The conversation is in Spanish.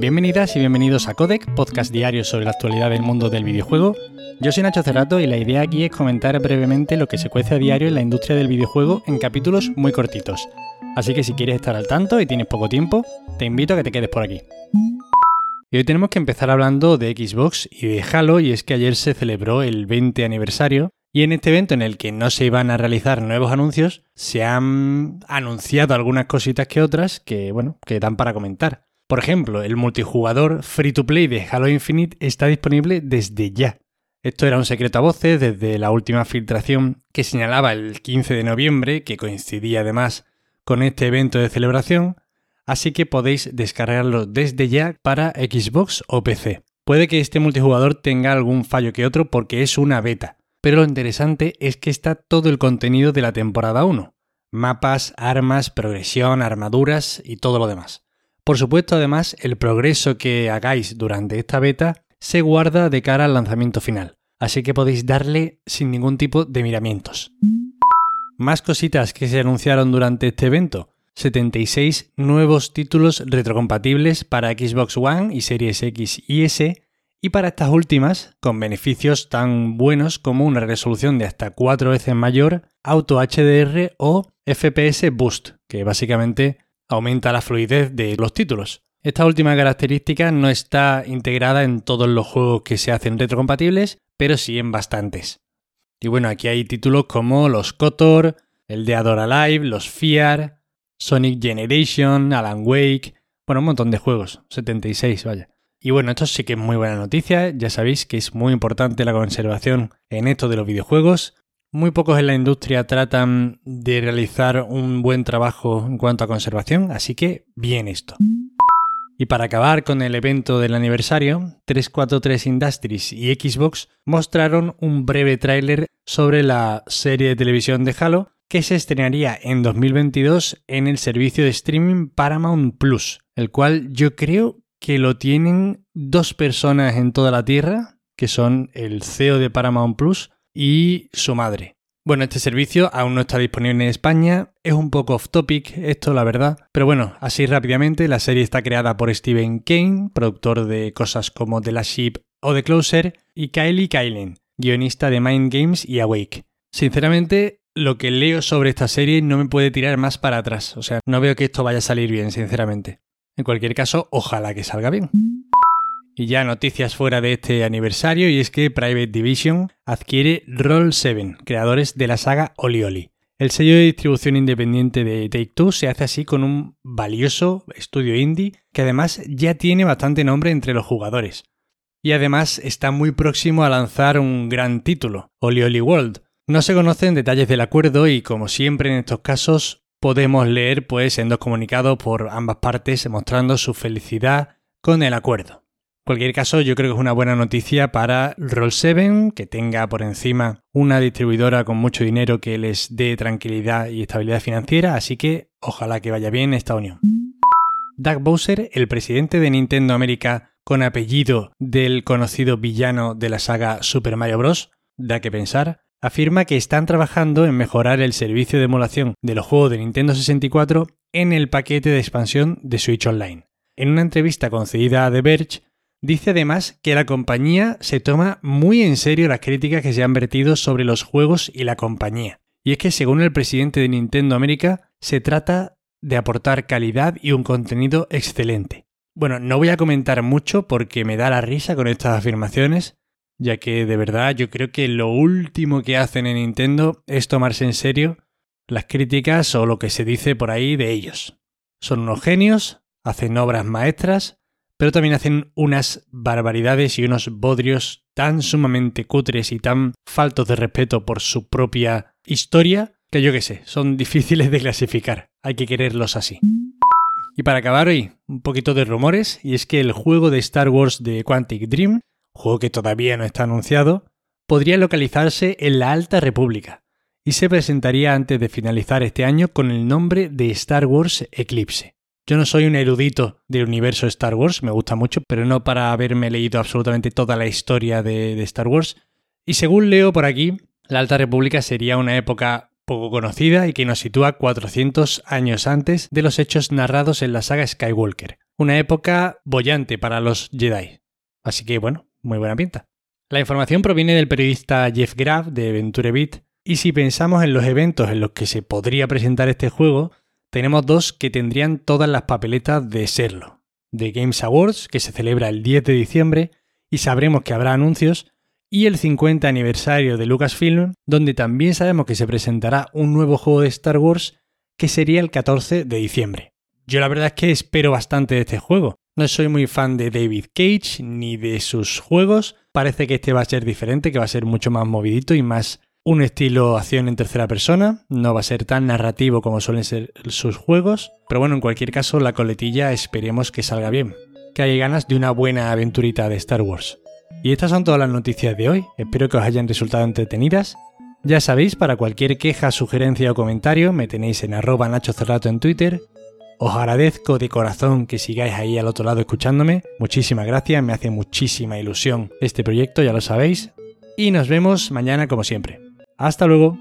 Bienvenidas y bienvenidos a Codec, podcast diario sobre la actualidad del mundo del videojuego. Yo soy Nacho Cerrato y la idea aquí es comentar brevemente lo que se cuece a diario en la industria del videojuego en capítulos muy cortitos. Así que si quieres estar al tanto y tienes poco tiempo, te invito a que te quedes por aquí. Y hoy tenemos que empezar hablando de Xbox y de Halo, y es que ayer se celebró el 20 aniversario, y en este evento en el que no se iban a realizar nuevos anuncios, se han anunciado algunas cositas que otras que, bueno, que dan para comentar. Por ejemplo, el multijugador free to play de Halo Infinite está disponible desde ya. Esto era un secreto a voces desde la última filtración que señalaba el 15 de noviembre, que coincidía además con este evento de celebración, así que podéis descargarlo desde ya para Xbox o PC. Puede que este multijugador tenga algún fallo que otro porque es una beta, pero lo interesante es que está todo el contenido de la temporada 1. Mapas, armas, progresión, armaduras y todo lo demás. Por supuesto, además, el progreso que hagáis durante esta beta se guarda de cara al lanzamiento final, así que podéis darle sin ningún tipo de miramientos. Más cositas que se anunciaron durante este evento. 76 nuevos títulos retrocompatibles para Xbox One y Series X y S, y para estas últimas, con beneficios tan buenos como una resolución de hasta 4 veces mayor, Auto HDR o FPS Boost, que básicamente aumenta la fluidez de los títulos. Esta última característica no está integrada en todos los juegos que se hacen retrocompatibles, pero sí en bastantes. Y bueno, aquí hay títulos como los KOTOR, el de Adora Live, los FIAR, Sonic Generation, Alan Wake, bueno, un montón de juegos, 76, vaya. Y bueno, esto sí que es muy buena noticia, ya sabéis que es muy importante la conservación en esto de los videojuegos. Muy pocos en la industria tratan de realizar un buen trabajo en cuanto a conservación, así que bien esto. Y para acabar con el evento del aniversario, 343 Industries y Xbox mostraron un breve tráiler sobre la serie de televisión de Halo que se estrenaría en 2022 en el servicio de streaming Paramount Plus, el cual yo creo que lo tienen dos personas en toda la Tierra, que son el CEO de Paramount Plus y su madre. Bueno, este servicio aún no está disponible en España, es un poco off topic esto, la verdad, pero bueno, así rápidamente, la serie está creada por Steven Kane, productor de cosas como The Last Ship o The Closer, y Kylie Kylen, guionista de Mind Games y Awake. Sinceramente, lo que leo sobre esta serie no me puede tirar más para atrás. O sea, no veo que esto vaya a salir bien, sinceramente. En cualquier caso, ojalá que salga bien. Y ya noticias fuera de este aniversario, y es que Private Division adquiere Roll7, creadores de la saga Oli Oli. El sello de distribución independiente de Take Two se hace así con un valioso estudio indie que además ya tiene bastante nombre entre los jugadores. Y además está muy próximo a lanzar un gran título, Oli Oli World, no se conocen detalles del acuerdo y como siempre en estos casos podemos leer pues en dos comunicados por ambas partes mostrando su felicidad con el acuerdo. Cualquier caso, yo creo que es una buena noticia para Roll7 que tenga por encima una distribuidora con mucho dinero que les dé tranquilidad y estabilidad financiera, así que ojalá que vaya bien esta unión. Doug Bowser, el presidente de Nintendo América con apellido del conocido villano de la saga Super Mario Bros., da que pensar, afirma que están trabajando en mejorar el servicio de emulación de los juegos de Nintendo 64 en el paquete de expansión de Switch Online. En una entrevista concedida a The Verge, dice además que la compañía se toma muy en serio las críticas que se han vertido sobre los juegos y la compañía. Y es que según el presidente de Nintendo América, se trata de aportar calidad y un contenido excelente. Bueno, no voy a comentar mucho porque me da la risa con estas afirmaciones, ya que de verdad yo creo que lo último que hacen en Nintendo es tomarse en serio las críticas o lo que se dice por ahí de ellos. Son unos genios, hacen obras maestras, pero también hacen unas barbaridades y unos bodrios tan sumamente cutres y tan faltos de respeto por su propia historia que yo qué sé, son difíciles de clasificar, hay que quererlos así. Y para acabar hoy, un poquito de rumores, y es que el juego de Star Wars de Quantic Dream juego que todavía no está anunciado, podría localizarse en la Alta República y se presentaría antes de finalizar este año con el nombre de Star Wars Eclipse. Yo no soy un erudito del universo Star Wars, me gusta mucho, pero no para haberme leído absolutamente toda la historia de, Star Wars. Y según leo por aquí, la Alta República sería una época poco conocida y que nos sitúa 400 años antes de los hechos narrados en la saga Skywalker una época bollante para los Jedi. Así que bueno, muy buena pinta. La información proviene del periodista Jeff Graf de VentureBeat y si pensamos en los eventos en los que se podría presentar este juego, tenemos dos que tendrían todas las papeletas de serlo. The Games Awards, que se celebra el 10 de diciembre y sabremos que habrá anuncios, y el 50 aniversario de Lucasfilm, donde también sabemos que se presentará un nuevo juego de Star Wars que sería el 14 de diciembre. Yo la verdad es que espero bastante de este juego. No soy muy fan de David Cage ni de sus juegos. Parece que este va a ser diferente, que va a ser mucho más movidito y más un estilo acción en tercera persona. No va a ser tan narrativo como suelen ser sus juegos. Pero bueno, en cualquier caso, la coletilla esperemos que salga bien. Que haya ganas de una buena aventurita de Star Wars. Y estas son todas las noticias de hoy. Espero que os hayan resultado entretenidas ya sabéis, para cualquier queja, sugerencia o comentario me tenéis en arroba Nacho Cerrato en Twitter. Os agradezco de corazón que sigáis ahí al otro lado escuchándome. Muchísimas gracias, me hace muchísima ilusión este proyecto, ya lo sabéis. Y nos vemos mañana como siempre. Hasta luego.